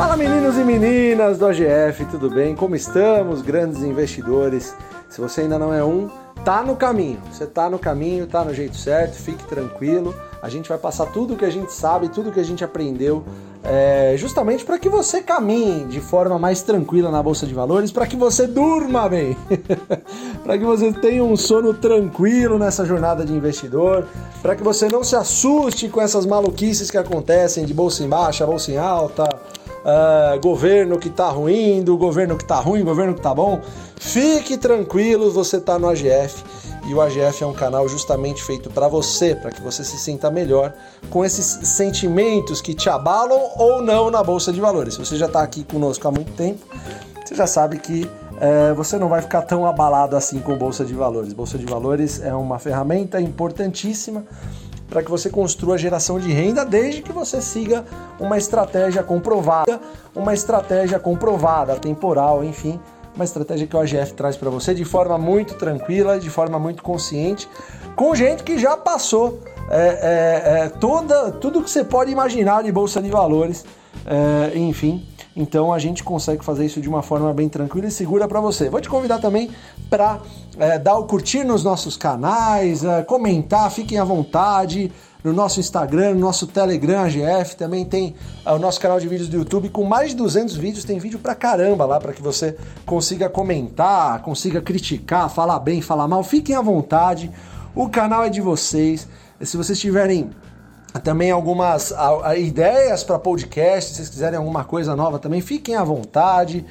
Fala meninos e meninas do AGF, tudo bem? Como estamos, grandes investidores? Se você ainda não é um, tá no caminho. Você tá no caminho, tá no jeito certo, fique tranquilo. A gente vai passar tudo que a gente sabe, tudo que a gente aprendeu, é, justamente para que você caminhe de forma mais tranquila na bolsa de valores, para que você durma bem, para que você tenha um sono tranquilo nessa jornada de investidor, para que você não se assuste com essas maluquices que acontecem de bolsa em baixa, bolsa em alta uh, governo que tá ruim, do governo que tá ruim, governo que tá bom. Fique tranquilo, você tá no AGF e o AGF é um canal justamente feito para você, para que você se sinta melhor com esses sentimentos que te abalam ou não na bolsa de valores. Se você já está aqui conosco há muito tempo, você já sabe que é, você não vai ficar tão abalado assim com bolsa de valores. Bolsa de valores é uma ferramenta importantíssima para que você construa geração de renda desde que você siga uma estratégia comprovada, uma estratégia comprovada, temporal, enfim, uma estratégia que o AGF traz para você de forma muito tranquila, de forma muito consciente, com gente que já passou é, é, é, toda, tudo que você pode imaginar de bolsa de valores, é, enfim. Então a gente consegue fazer isso de uma forma bem tranquila e segura para você. Vou te convidar também para é, dar o curtir nos nossos canais, é, comentar, fiquem à vontade no nosso Instagram, no nosso Telegram AGF, também tem é, o nosso canal de vídeos do YouTube com mais de 200 vídeos, tem vídeo pra caramba lá para que você consiga comentar, consiga criticar, falar bem, falar mal, fiquem à vontade. O canal é de vocês. Se vocês tiverem também algumas a, a, ideias para podcast, se vocês quiserem alguma coisa nova também, fiquem à vontade.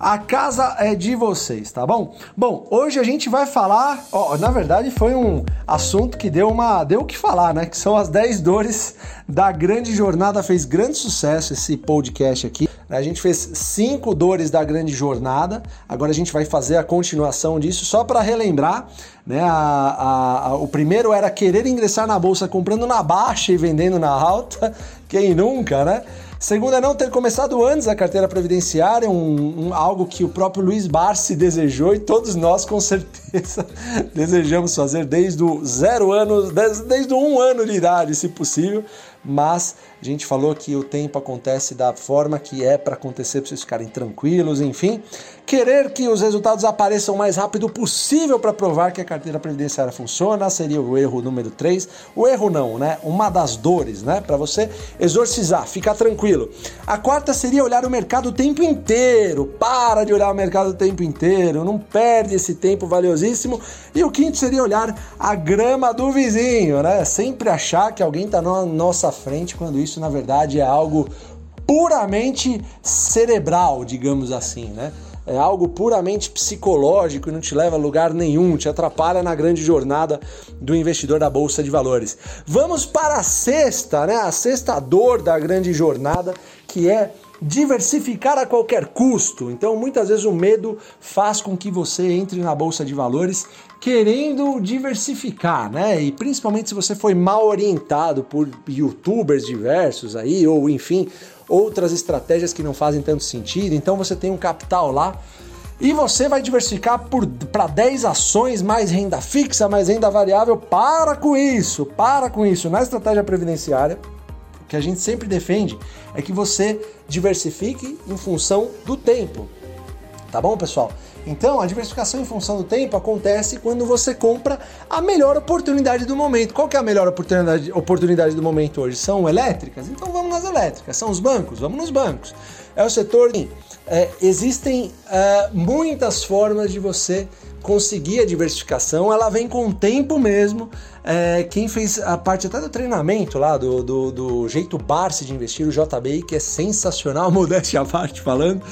A casa é de vocês, tá bom? Bom, hoje a gente vai falar, ó, na verdade foi um assunto que deu uma, deu o que falar, né? Que são as 10 dores da grande jornada, fez grande sucesso esse podcast aqui. A gente fez cinco dores da grande jornada. Agora a gente vai fazer a continuação disso só para relembrar, né? A, a, a, o primeiro era querer ingressar na bolsa comprando na baixa e vendendo na alta. Quem nunca, né? Segundo é não ter começado antes a carteira previdenciária, um, um, algo que o próprio Luiz Barsi desejou e todos nós com certeza desejamos fazer desde o zero ano, desde, desde um ano de idade, se possível mas a gente falou que o tempo acontece da forma que é para acontecer, para vocês ficarem tranquilos, enfim. Querer que os resultados apareçam o mais rápido possível para provar que a carteira previdenciária funciona seria o erro número 3. O erro não, né? Uma das dores, né? Para você exorcizar, ficar tranquilo. A quarta seria olhar o mercado o tempo inteiro. Para de olhar o mercado o tempo inteiro, não perde esse tempo valiosíssimo. E o quinto seria olhar a grama do vizinho, né? Sempre achar que alguém está na nossa nossa frente, quando isso na verdade é algo puramente cerebral, digamos assim, né? É algo puramente psicológico e não te leva a lugar nenhum, te atrapalha na grande jornada do investidor da bolsa de valores. Vamos para a sexta, né? A sexta dor da grande jornada, que é diversificar a qualquer custo. Então, muitas vezes o medo faz com que você entre na bolsa de valores querendo diversificar, né? E principalmente se você foi mal orientado por youtubers diversos aí, ou enfim, outras estratégias que não fazem tanto sentido. Então você tem um capital lá e você vai diversificar para 10 ações, mais renda fixa, mais renda variável. Para com isso, para com isso. Na estratégia previdenciária, que a gente sempre defende é que você diversifique em função do tempo. Tá bom, pessoal? Então, a diversificação em função do tempo acontece quando você compra a melhor oportunidade do momento. Qual que é a melhor oportunidade, oportunidade do momento hoje? São elétricas? Então vamos nas elétricas. São os bancos? Vamos nos bancos. É o setor. É, existem é, muitas formas de você conseguir a diversificação, ela vem com o tempo mesmo. É, quem fez a parte até do treinamento lá, do, do, do jeito Barsi de investir, o JBI, que é sensacional, modéstia à parte falando,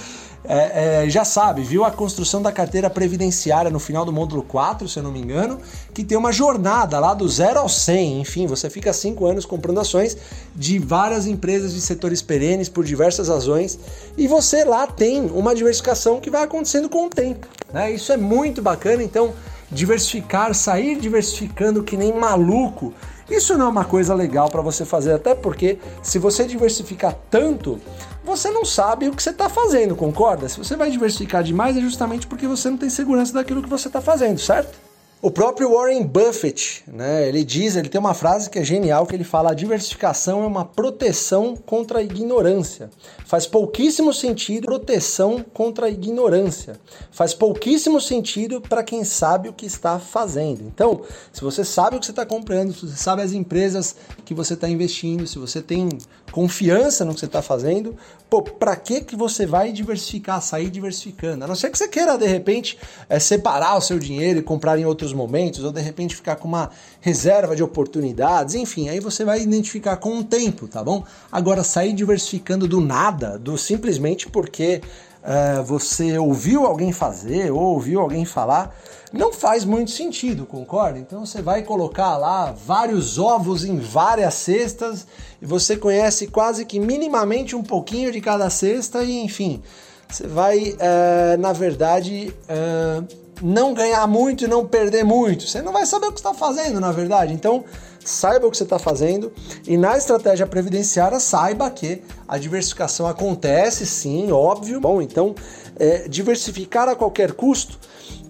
é, é, já sabe, viu a construção da carteira previdenciária no final do módulo 4, se eu não me engano, que tem uma jornada lá do zero ao 100. Enfim, você fica 5 anos comprando ações de várias empresas de setores perenes por diversas razões e você lá tem uma diversificação que vai acontecendo com o tempo. Né? Isso é muito bacana, então diversificar, sair diversificando que nem maluco isso não é uma coisa legal para você fazer, até porque se você diversificar tanto, você não sabe o que você está fazendo, concorda? Se você vai diversificar demais é justamente porque você não tem segurança daquilo que você está fazendo, certo? O próprio Warren Buffett, né, ele diz, ele tem uma frase que é genial, que ele fala: a diversificação é uma proteção contra a ignorância. Faz pouquíssimo sentido proteção contra a ignorância. Faz pouquíssimo sentido para quem sabe o que está fazendo. Então, se você sabe o que você está comprando, se você sabe as empresas que você está investindo, se você tem confiança no que você está fazendo, pô, para que que você vai diversificar, sair diversificando? A não ser que você queira de repente é, separar o seu dinheiro e comprar em outros momentos, ou de repente ficar com uma reserva de oportunidades, enfim, aí você vai identificar com o tempo, tá bom? Agora sair diversificando do nada, do simplesmente porque uh, você ouviu alguém fazer ou ouviu alguém falar, não faz muito sentido, concorda? Então você vai colocar lá vários ovos em várias cestas e você conhece quase que minimamente um pouquinho de cada cesta e enfim, você vai, uh, na verdade, uh, não ganhar muito e não perder muito. Você não vai saber o que está fazendo, na verdade. Então, saiba o que você está fazendo e na estratégia previdenciária saiba que a diversificação acontece, sim, óbvio. Bom, então, é, diversificar a qualquer custo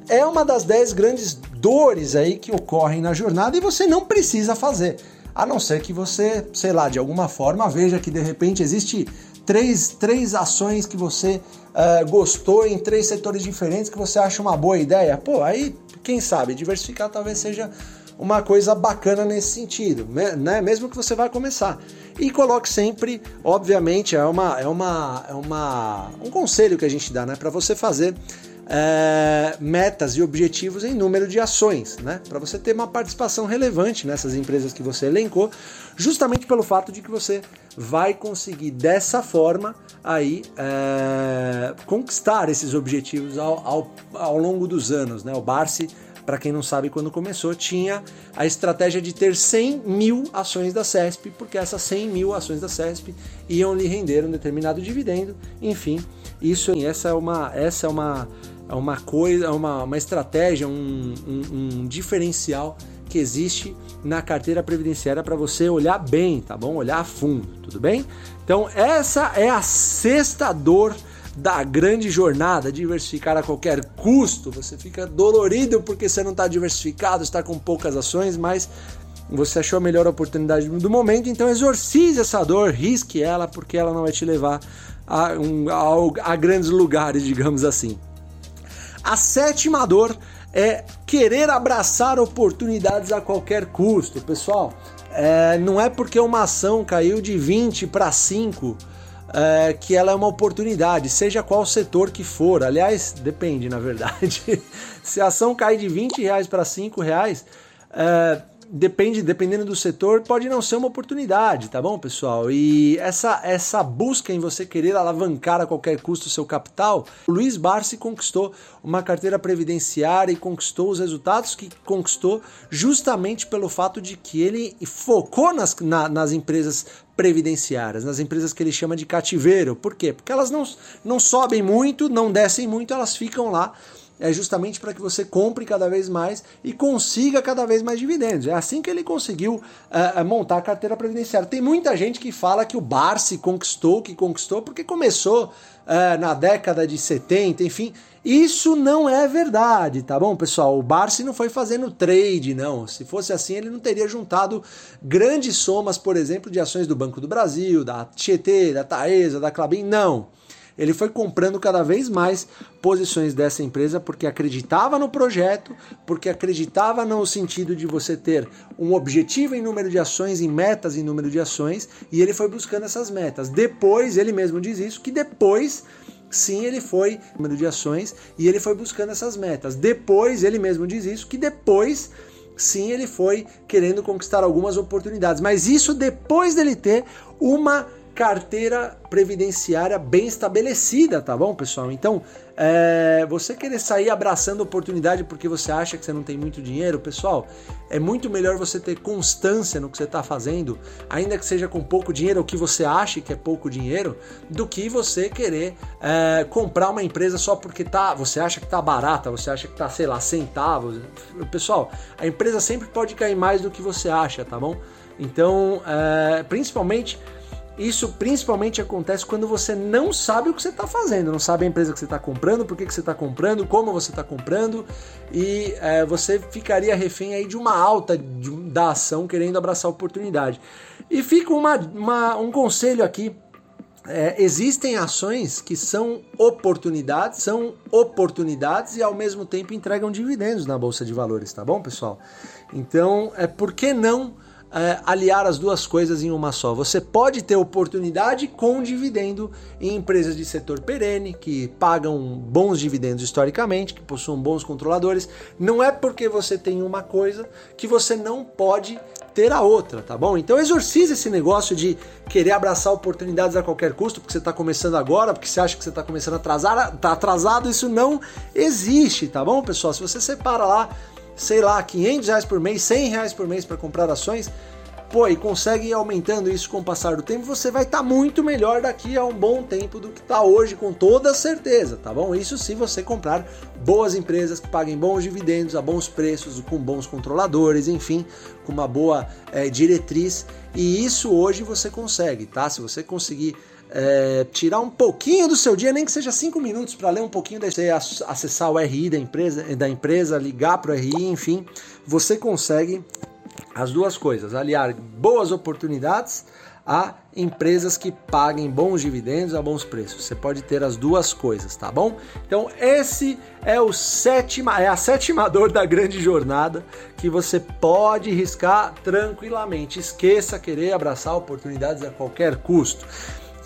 é uma das 10 grandes dores aí que ocorrem na jornada e você não precisa fazer. A não ser que você, sei lá, de alguma forma veja que de repente existe três, três ações que você uh, gostou em três setores diferentes que você acha uma boa ideia. Pô, aí, quem sabe, diversificar talvez seja uma coisa bacana nesse sentido, né? Mesmo que você vá começar. E coloque sempre, obviamente, é uma é uma é uma um conselho que a gente dá, né, para você fazer é, metas e objetivos em número de ações, né? Para você ter uma participação relevante nessas empresas que você elencou, justamente pelo fato de que você vai conseguir dessa forma aí é, conquistar esses objetivos ao, ao, ao longo dos anos, né? O Barsi para quem não sabe, quando começou, tinha a estratégia de ter 100 mil ações da CESP, porque essas 100 mil ações da CESP iam lhe render um determinado dividendo. Enfim, isso essa é uma, essa é uma, é uma coisa, é uma, uma estratégia, um, um, um diferencial que existe na carteira previdenciária para você olhar bem, tá bom? Olhar a fundo, tudo bem? Então, essa é a sexta dor da grande jornada, diversificar a qualquer custo. Você fica dolorido porque você não está diversificado, está com poucas ações, mas você achou a melhor oportunidade do momento, então exorcize essa dor, risque ela, porque ela não vai te levar a, um, a, a grandes lugares, digamos assim. A sétima dor é querer abraçar oportunidades a qualquer custo. Pessoal, é, não é porque uma ação caiu de 20 para 5 é, que ela é uma oportunidade, seja qual setor que for. Aliás, depende, na verdade. Se a ação cai de 20 reais para 5 reais, é, depende, dependendo do setor, pode não ser uma oportunidade, tá bom, pessoal? E essa, essa busca em você querer alavancar a qualquer custo o seu capital, o Luiz Barsi conquistou uma carteira previdenciária e conquistou os resultados que conquistou justamente pelo fato de que ele focou nas, na, nas empresas previdenciárias, nas empresas que ele chama de cativeiro. Por quê? Porque elas não, não sobem muito, não descem muito, elas ficam lá é justamente para que você compre cada vez mais e consiga cada vez mais dividendos. É assim que ele conseguiu uh, montar a carteira previdenciária. Tem muita gente que fala que o Barsi conquistou, que conquistou porque começou uh, na década de 70, enfim. Isso não é verdade, tá bom, pessoal? O Barsi não foi fazendo trade, não. Se fosse assim, ele não teria juntado grandes somas, por exemplo, de ações do Banco do Brasil, da Tietê, da Taesa, da Clabin. Não ele foi comprando cada vez mais posições dessa empresa porque acreditava no projeto, porque acreditava no sentido de você ter um objetivo em número de ações, em metas em número de ações, e ele foi buscando essas metas. Depois, ele mesmo diz isso, que depois sim ele foi número de ações e ele foi buscando essas metas. Depois, ele mesmo diz isso, que depois sim ele foi querendo conquistar algumas oportunidades, mas isso depois dele ter uma carteira previdenciária bem estabelecida, tá bom, pessoal? Então, é, você querer sair abraçando oportunidade porque você acha que você não tem muito dinheiro, pessoal, é muito melhor você ter constância no que você está fazendo, ainda que seja com pouco dinheiro, ou que você ache que é pouco dinheiro, do que você querer é, comprar uma empresa só porque tá, você acha que tá barata, você acha que tá, sei lá, centavos. Pessoal, a empresa sempre pode cair mais do que você acha, tá bom? Então, é, principalmente isso principalmente acontece quando você não sabe o que você está fazendo, não sabe a empresa que você está comprando, por que, que você está comprando, como você está comprando, e é, você ficaria refém aí de uma alta de, da ação querendo abraçar a oportunidade. E fica uma, uma, um conselho aqui é, existem ações que são oportunidades, são oportunidades e ao mesmo tempo entregam dividendos na bolsa de valores, tá bom, pessoal? Então, é por que não é, aliar as duas coisas em uma só. Você pode ter oportunidade com dividendo em empresas de setor perene, que pagam bons dividendos historicamente, que possuem bons controladores. Não é porque você tem uma coisa que você não pode ter a outra, tá bom? Então exorcize esse negócio de querer abraçar oportunidades a qualquer custo, porque você está começando agora, porque você acha que você está começando a atrasar, tá atrasado, isso não existe, tá bom, pessoal? Se você separa lá sei lá, 500 reais por mês, 100 reais por mês para comprar ações, pô, e consegue ir aumentando isso com o passar do tempo, você vai estar tá muito melhor daqui a um bom tempo do que está hoje, com toda certeza, tá bom? Isso se você comprar boas empresas que paguem bons dividendos a bons preços, com bons controladores, enfim, com uma boa é, diretriz. E isso hoje você consegue, tá? Se você conseguir é, tirar um pouquinho do seu dia, nem que seja cinco minutos para ler um pouquinho, da, você acessar o RI da empresa, da empresa, ligar para o RI, enfim, você consegue as duas coisas, aliar boas oportunidades a empresas que paguem bons dividendos a bons preços. Você pode ter as duas coisas, tá bom? Então esse é o sétima, é a sétima dor da grande jornada que você pode riscar tranquilamente. Esqueça querer abraçar oportunidades a qualquer custo.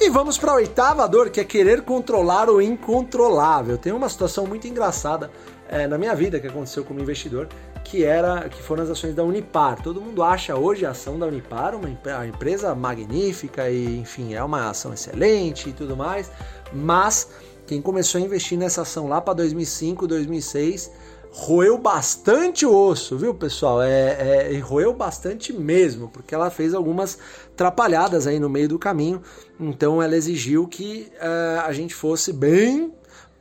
E vamos para a oitava dor, que é querer controlar o incontrolável. Tem uma situação muito engraçada é, na minha vida que aconteceu como investidor, que era que foram as ações da Unipar. Todo mundo acha hoje a ação da Unipar uma empresa magnífica e, enfim, é uma ação excelente e tudo mais, mas quem começou a investir nessa ação lá para 2005, 2006 roeu bastante o osso, viu, pessoal? É, é, roeu bastante mesmo, porque ela fez algumas trapalhadas aí no meio do caminho. Então ela exigiu que uh, a gente fosse bem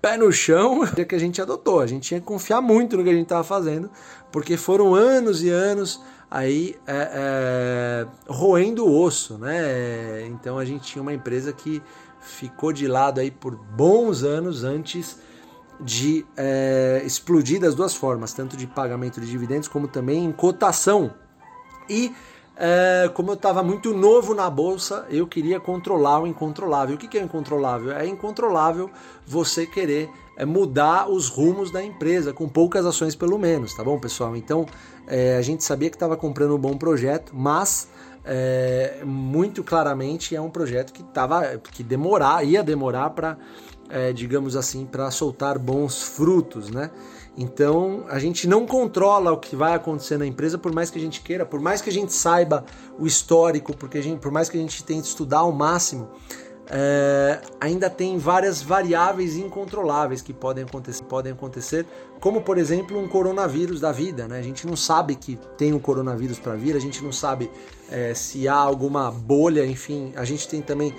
pé no chão que a gente adotou. A gente tinha que confiar muito no que a gente estava fazendo, porque foram anos e anos aí é, é, roendo o osso, né? Então a gente tinha uma empresa que ficou de lado aí por bons anos antes de é, explodir das duas formas, tanto de pagamento de dividendos como também em cotação. E é, como eu estava muito novo na bolsa, eu queria controlar o incontrolável. O que, é incontrolável? É incontrolável você querer é, mudar os rumos da empresa, com poucas ações pelo menos, tá bom, pessoal? Então é, a gente sabia que estava comprando um bom projeto, mas é, muito claramente é um projeto que tava, que demorar, ia demorar para é, digamos assim, para soltar bons frutos, né? Então a gente não controla o que vai acontecer na empresa, por mais que a gente queira, por mais que a gente saiba o histórico, porque a gente, por mais que a gente tente estudar ao máximo, é, ainda tem várias variáveis incontroláveis que podem acontecer, podem acontecer, como por exemplo um coronavírus da vida. Né? A gente não sabe que tem um coronavírus para vir, a gente não sabe é, se há alguma bolha, enfim, a gente tem também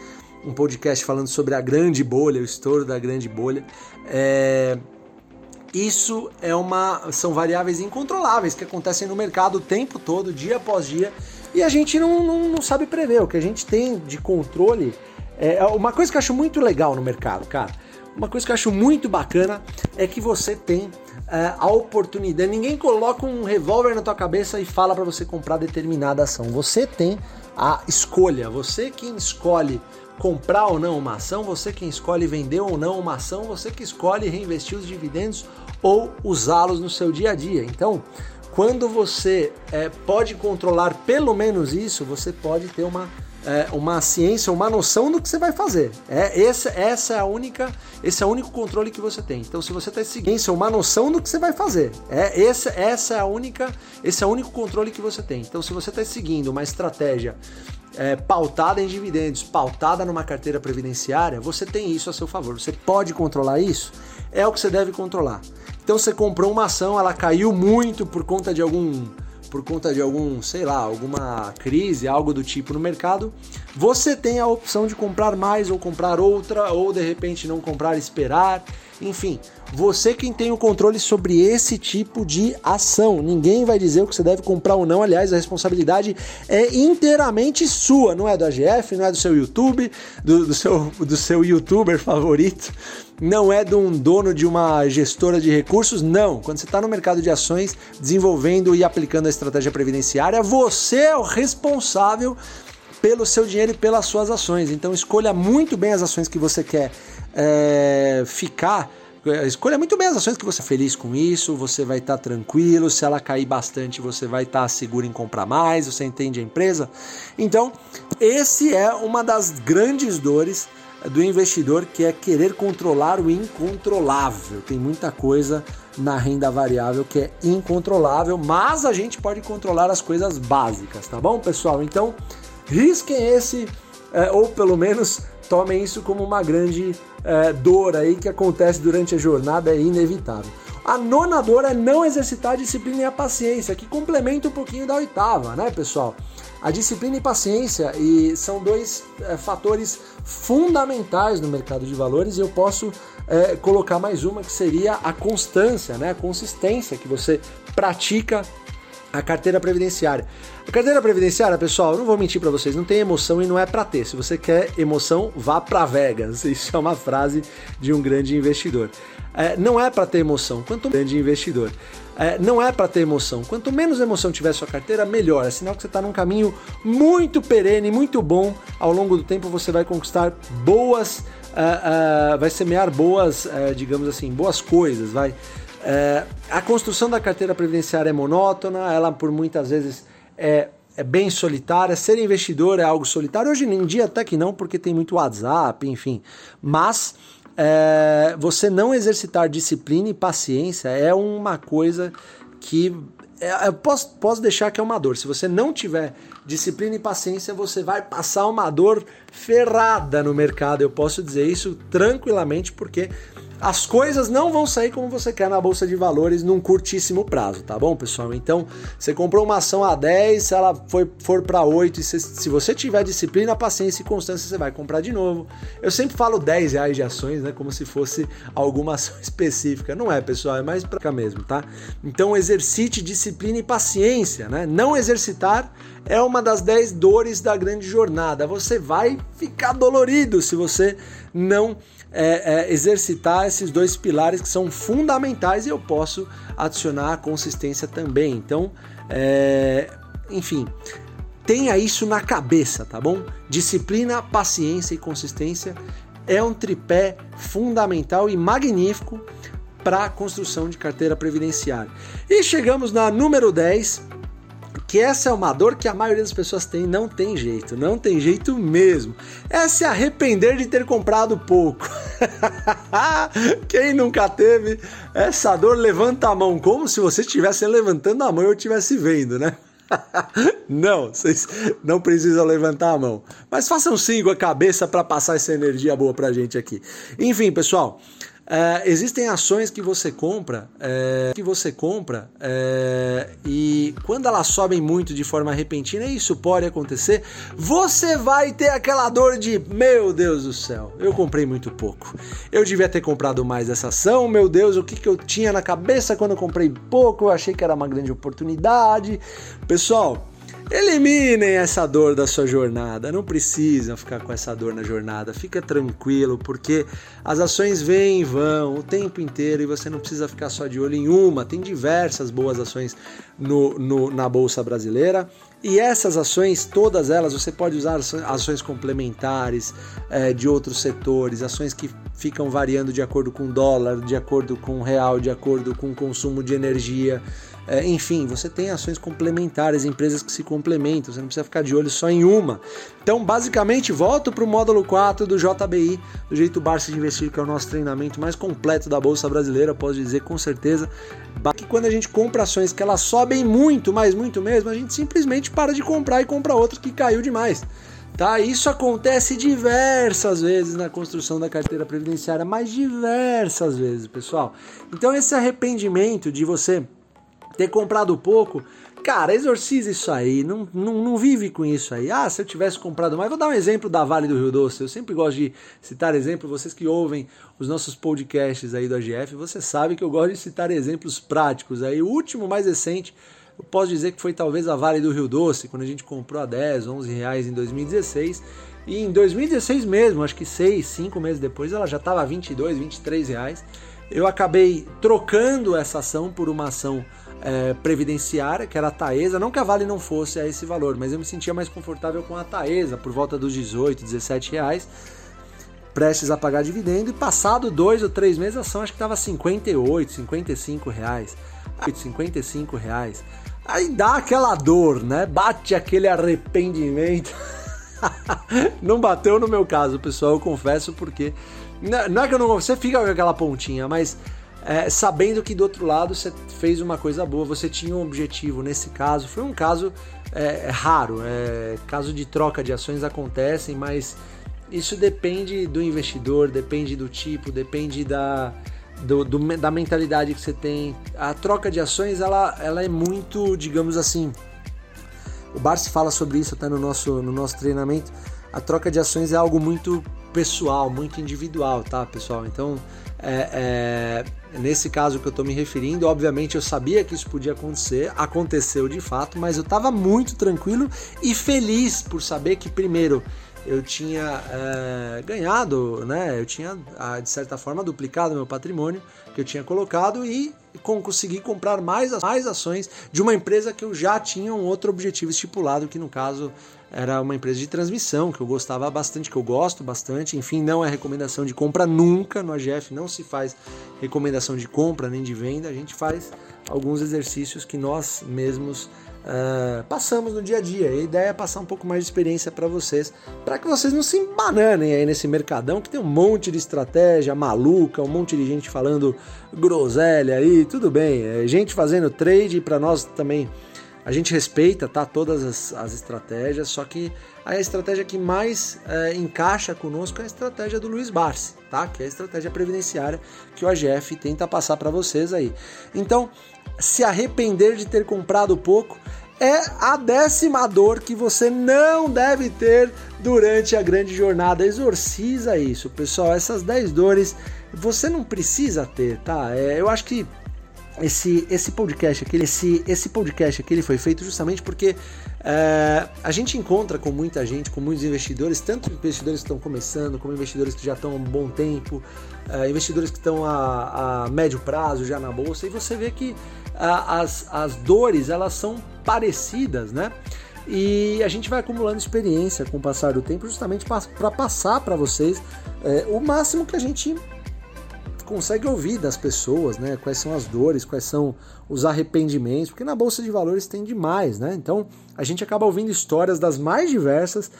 um podcast falando sobre a grande bolha, o estouro da grande bolha. É, isso é uma, são variáveis incontroláveis que acontecem no mercado o tempo todo, dia após dia, e a gente não, não, não sabe prever. O que a gente tem de controle é, é uma coisa que eu acho muito legal no mercado, cara. Uma coisa que eu acho muito bacana é que você tem é, a oportunidade. Ninguém coloca um revólver na tua cabeça e fala para você comprar determinada ação. Você tem a escolha. Você quem escolhe comprar ou não uma ação, você quem escolhe vender ou não uma ação, você que escolhe reinvestir os dividendos ou usá-los no seu dia a dia. Então, quando você é, pode controlar pelo menos isso, você pode ter uma, é, uma ciência, uma noção do que você vai fazer. É, esse, essa é a única, esse é o único controle que você tem. Então, se você está seguindo uma noção do que você vai fazer, é, esse, essa é a única, esse é o único controle que você tem. Então, se você está seguindo uma estratégia é, pautada em dividendos, pautada numa carteira previdenciária, você tem isso a seu favor. Você pode controlar isso? É o que você deve controlar. Então você comprou uma ação, ela caiu muito por conta de algum por conta de algum, sei lá, alguma crise, algo do tipo no mercado, você tem a opção de comprar mais ou comprar outra, ou de repente não comprar, esperar. Enfim, você quem tem o controle sobre esse tipo de ação. Ninguém vai dizer o que você deve comprar ou não. Aliás, a responsabilidade é inteiramente sua, não é do AGF, não é do seu YouTube, do, do seu, do seu youtuber favorito, não é de um dono de uma gestora de recursos, não. Quando você está no mercado de ações, desenvolvendo e aplicando a estratégia previdenciária, você é o responsável pelo seu dinheiro e pelas suas ações. Então escolha muito bem as ações que você quer é, ficar. Escolha muito bem as ações que você é feliz com isso, você vai estar tá tranquilo, se ela cair bastante, você vai estar tá seguro em comprar mais, você entende a empresa. Então, esse é uma das grandes dores do investidor, que é querer controlar o incontrolável. Tem muita coisa na renda variável que é incontrolável, mas a gente pode controlar as coisas básicas, tá bom, pessoal? Então, risquem esse, é, ou pelo menos tomem isso como uma grande é, dor aí que acontece durante a jornada, é inevitável. A nona dor é não exercitar a disciplina e a paciência, que complementa um pouquinho da oitava, né, pessoal? A disciplina e paciência e são dois é, fatores fundamentais no mercado de valores e eu posso é, colocar mais uma que seria a constância, né? a consistência que você pratica a carteira previdenciária. A carteira previdenciária, pessoal, não vou mentir para vocês, não tem emoção e não é para ter. Se você quer emoção, vá para Vegas. Isso é uma frase de um grande investidor. É, não é para ter emoção, quanto grande investidor. É, não é para ter emoção. Quanto menos emoção tiver sua carteira, melhor. É sinal que você está num caminho muito perene, muito bom. Ao longo do tempo você vai conquistar boas, uh, uh, vai semear boas, uh, digamos assim, boas coisas, vai. É, a construção da carteira previdenciária é monótona, ela por muitas vezes é, é bem solitária. Ser investidor é algo solitário. Hoje em dia até que não, porque tem muito WhatsApp, enfim. Mas é, você não exercitar disciplina e paciência é uma coisa que é, eu posso, posso deixar que é uma dor. Se você não tiver disciplina e paciência, você vai passar uma dor ferrada no mercado. Eu posso dizer isso tranquilamente porque as coisas não vão sair como você quer na bolsa de valores num curtíssimo prazo, tá bom, pessoal? Então, você comprou uma ação a 10, se ela foi, for para 8, se, se você tiver disciplina, paciência e constância, você vai comprar de novo. Eu sempre falo 10 reais de ações, né? Como se fosse alguma ação específica. Não é, pessoal, é mais pra cá mesmo, tá? Então, exercite disciplina e paciência, né? Não exercitar é uma das 10 dores da grande jornada. Você vai ficar dolorido se você não é, é, exercitar esses dois pilares que são fundamentais e eu posso adicionar a consistência também. Então, é, enfim, tenha isso na cabeça, tá bom? Disciplina, paciência e consistência é um tripé fundamental e magnífico para a construção de carteira previdenciária. E chegamos na número 10, que essa é uma dor que a maioria das pessoas tem, não tem jeito, não tem jeito mesmo. É se arrepender de ter comprado pouco. Quem nunca teve essa dor, levanta a mão, como se você estivesse levantando a mão e eu estivesse vendo, né? não, vocês não precisam levantar a mão. Mas façam sim com a cabeça para passar essa energia boa pra gente aqui. Enfim, pessoal, é, existem ações que você compra, é, que você compra é, e quando elas sobem muito de forma repentina, isso pode acontecer. Você vai ter aquela dor de meu Deus do céu, eu comprei muito pouco. Eu devia ter comprado mais essa ação. Meu Deus, o que, que eu tinha na cabeça quando eu comprei pouco? Eu achei que era uma grande oportunidade. Pessoal, Eliminem essa dor da sua jornada, não precisam ficar com essa dor na jornada, fica tranquilo, porque as ações vêm e vão o tempo inteiro e você não precisa ficar só de olho em uma, tem diversas boas ações no, no na Bolsa Brasileira. E essas ações, todas elas, você pode usar ações complementares é, de outros setores, ações que ficam variando de acordo com dólar, de acordo com real, de acordo com consumo de energia. É, enfim, você tem ações complementares, empresas que se complementam, você não precisa ficar de olho só em uma. Então, basicamente, volto para o módulo 4 do JBI, do jeito Barça de Investir, que é o nosso treinamento mais completo da Bolsa Brasileira, posso dizer com certeza, que quando a gente compra ações que elas sobem muito, mas muito mesmo, a gente simplesmente para de comprar e compra outras que caiu demais. Tá? Isso acontece diversas vezes na construção da carteira previdenciária, mas diversas vezes, pessoal. Então esse arrependimento de você ter comprado pouco, cara, exorciza isso aí, não, não, não vive com isso aí. Ah, se eu tivesse comprado mais, vou dar um exemplo da Vale do Rio Doce. Eu sempre gosto de citar exemplo, vocês que ouvem os nossos podcasts aí do AGF, você sabe que eu gosto de citar exemplos práticos aí. O último mais recente, eu posso dizer que foi talvez a Vale do Rio Doce, quando a gente comprou a 10, 11 reais em 2016. E em 2016 mesmo, acho que 6, 5 meses depois, ela já estava 22, 23 reais. Eu acabei trocando essa ação por uma ação é, previdenciária, que era a Taesa. Não que a Vale não fosse a esse valor, mas eu me sentia mais confortável com a Taesa, por volta dos 18, 17 reais, prestes a pagar dividendo. E passado dois ou três meses, a ação acho que estava 58, 55 reais. 55 reais. Aí dá aquela dor, né? Bate aquele arrependimento. não bateu no meu caso, pessoal, eu confesso, porque. Não é que eu não. Você fica com aquela pontinha, mas é, sabendo que do outro lado você fez uma coisa boa, você tinha um objetivo. Nesse caso, foi um caso é, é, raro. É, caso de troca de ações acontecem, mas isso depende do investidor, depende do tipo, depende da, do, do, da mentalidade que você tem. A troca de ações ela, ela é muito, digamos assim. O Barsi fala sobre isso até no nosso, no nosso treinamento. A troca de ações é algo muito pessoal, muito individual, tá, pessoal? Então, é, é, nesse caso que eu estou me referindo, obviamente eu sabia que isso podia acontecer, aconteceu de fato, mas eu estava muito tranquilo e feliz por saber que, primeiro, eu tinha é, ganhado, né? Eu tinha, de certa forma, duplicado meu patrimônio que eu tinha colocado e consegui comprar mais, mais ações de uma empresa que eu já tinha um outro objetivo estipulado, que no caso era uma empresa de transmissão, que eu gostava bastante, que eu gosto bastante. Enfim, não é recomendação de compra nunca. No AGF não se faz recomendação de compra nem de venda, a gente faz alguns exercícios que nós mesmos uh, passamos no dia a dia. a ideia é passar um pouco mais de experiência para vocês, para que vocês não se embananem aí nesse mercadão que tem um monte de estratégia maluca, um monte de gente falando groselha aí, tudo bem, é gente fazendo trade para nós também a gente respeita tá, todas as, as estratégias, só que a estratégia que mais é, encaixa conosco é a estratégia do Luiz Barsi, tá? que é a estratégia previdenciária que o AGF tenta passar para vocês aí. Então, se arrepender de ter comprado pouco é a décima dor que você não deve ter durante a grande jornada. Exorciza isso, pessoal. Essas 10 dores você não precisa ter, tá? É, eu acho que esse, esse podcast aqui, esse, esse podcast aqui ele foi feito justamente porque é, a gente encontra com muita gente, com muitos investidores, tanto investidores que estão começando, como investidores que já estão há um bom tempo, é, investidores que estão a, a, médio prazo já na bolsa, e você vê que as, as dores elas são parecidas, né? E a gente vai acumulando experiência com o passar do tempo, justamente para passar para vocês é, o máximo que a gente consegue ouvir das pessoas, né? Quais são as dores, quais são os arrependimentos, porque na bolsa de valores tem demais, né? Então a gente acaba ouvindo histórias das mais diversas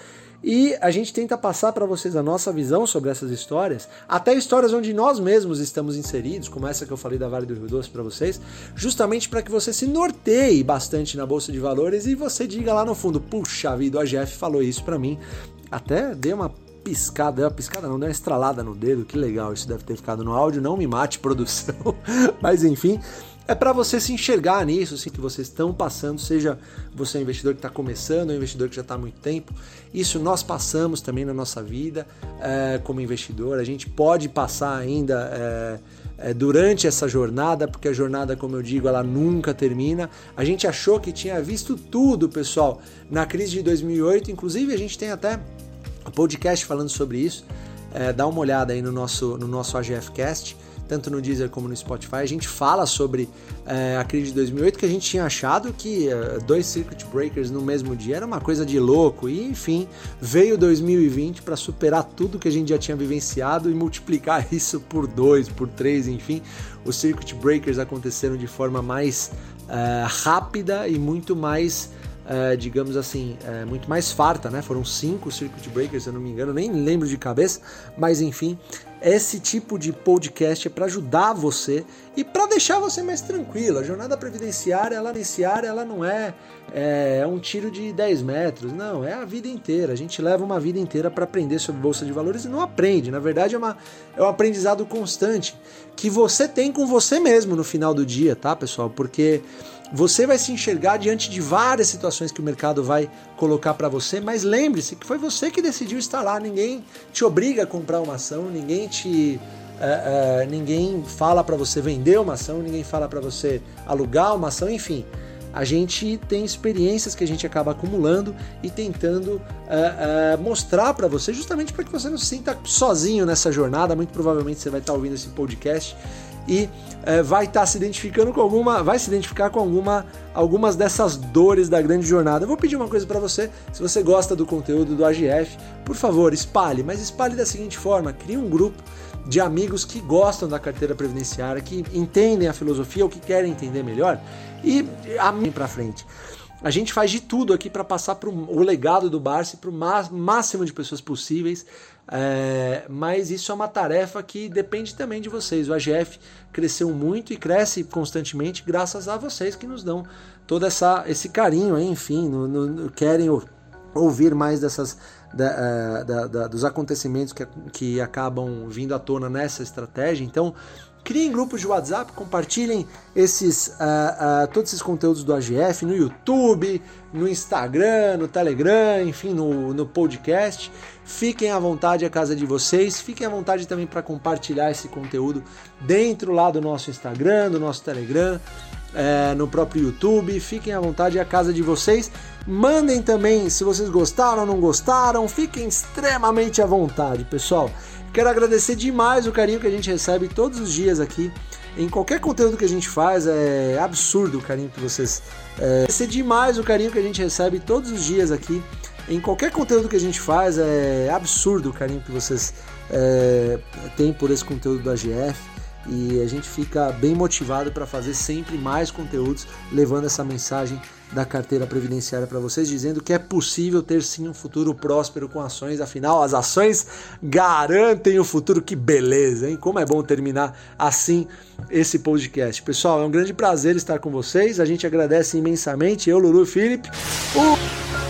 e a gente tenta passar para vocês a nossa visão sobre essas histórias, até histórias onde nós mesmos estamos inseridos, como essa que eu falei da Vale do Rio Doce para vocês, justamente para que você se norteie bastante na bolsa de valores e você diga lá no fundo, puxa vida, o AGF falou isso para mim. Até dei uma piscada, uma piscada não, deu uma estralada no dedo, que legal, isso deve ter ficado no áudio, não me mate produção, mas enfim, é para você se enxergar nisso, assim, que vocês estão passando, seja você um investidor que está começando, ou um investidor que já está há muito tempo, isso nós passamos também na nossa vida é, como investidor, a gente pode passar ainda é, é, durante essa jornada, porque a jornada, como eu digo, ela nunca termina. A gente achou que tinha visto tudo, pessoal, na crise de 2008, inclusive a gente tem até podcast falando sobre isso. É, dá uma olhada aí no nosso, no nosso AGF Cast, tanto no Deezer como no Spotify. A gente fala sobre é, a crise de 2008, que a gente tinha achado que é, dois circuit breakers no mesmo dia era uma coisa de louco. E enfim, veio 2020 para superar tudo que a gente já tinha vivenciado e multiplicar isso por dois, por três, enfim. Os circuit breakers aconteceram de forma mais é, rápida e muito mais é, digamos assim, é, muito mais farta, né? Foram cinco circuit breakers, se eu não me engano, nem lembro de cabeça, mas enfim, esse tipo de podcast é para ajudar você e para deixar você mais tranquilo. A jornada previdenciária, ela ela não é, é, é um tiro de 10 metros, não, é a vida inteira. A gente leva uma vida inteira para aprender sobre bolsa de valores e não aprende. Na verdade, é, uma, é um aprendizado constante que você tem com você mesmo no final do dia, tá, pessoal? Porque você vai se enxergar diante de várias situações que o mercado vai colocar para você, mas lembre-se que foi você que decidiu estar lá. Ninguém te obriga a comprar uma ação, ninguém te Uh, uh, ninguém fala para você vender uma ação, ninguém fala para você alugar uma ação, enfim a gente tem experiências que a gente acaba acumulando e tentando uh, mostrar para você, justamente para que você não se sinta sozinho nessa jornada. Muito provavelmente você vai estar ouvindo esse podcast e uh, vai estar tá se identificando com alguma, vai se identificar com alguma, algumas dessas dores da grande jornada. Eu vou pedir uma coisa para você, se você gosta do conteúdo do AGF, por favor, espalhe, mas espalhe da seguinte forma: crie um grupo de amigos que gostam da carteira previdenciária, que entendem a filosofia ou que querem entender melhor e a mim para frente. A gente faz de tudo aqui para passar pro, o legado do Barça para o máximo de pessoas possíveis, é, mas isso é uma tarefa que depende também de vocês. O AGF cresceu muito e cresce constantemente graças a vocês que nos dão todo essa, esse carinho, enfim, no, no, querem ouvir mais dessas da, é, da, da, dos acontecimentos que, que acabam vindo à tona nessa estratégia. Então, Criem grupos de WhatsApp, compartilhem esses, uh, uh, todos esses conteúdos do AGF no YouTube, no Instagram, no Telegram, enfim, no, no podcast. Fiquem à vontade a casa de vocês, fiquem à vontade também para compartilhar esse conteúdo dentro lá do nosso Instagram, do nosso Telegram, é, no próprio YouTube. Fiquem à vontade a casa de vocês. Mandem também se vocês gostaram ou não gostaram. Fiquem extremamente à vontade, pessoal. Quero agradecer demais o carinho que a gente recebe todos os dias aqui. Em qualquer conteúdo que a gente faz, é absurdo o carinho que vocês. É, agradecer demais o carinho que a gente recebe todos os dias aqui. Em qualquer conteúdo que a gente faz, é absurdo o carinho que vocês é, têm por esse conteúdo do AGF e a gente fica bem motivado para fazer sempre mais conteúdos levando essa mensagem da carteira previdenciária para vocês, dizendo que é possível ter sim um futuro próspero com ações, afinal as ações garantem o futuro. Que beleza, hein? Como é bom terminar assim esse podcast. Pessoal, é um grande prazer estar com vocês. A gente agradece imensamente, eu, Lulu e Felipe. O...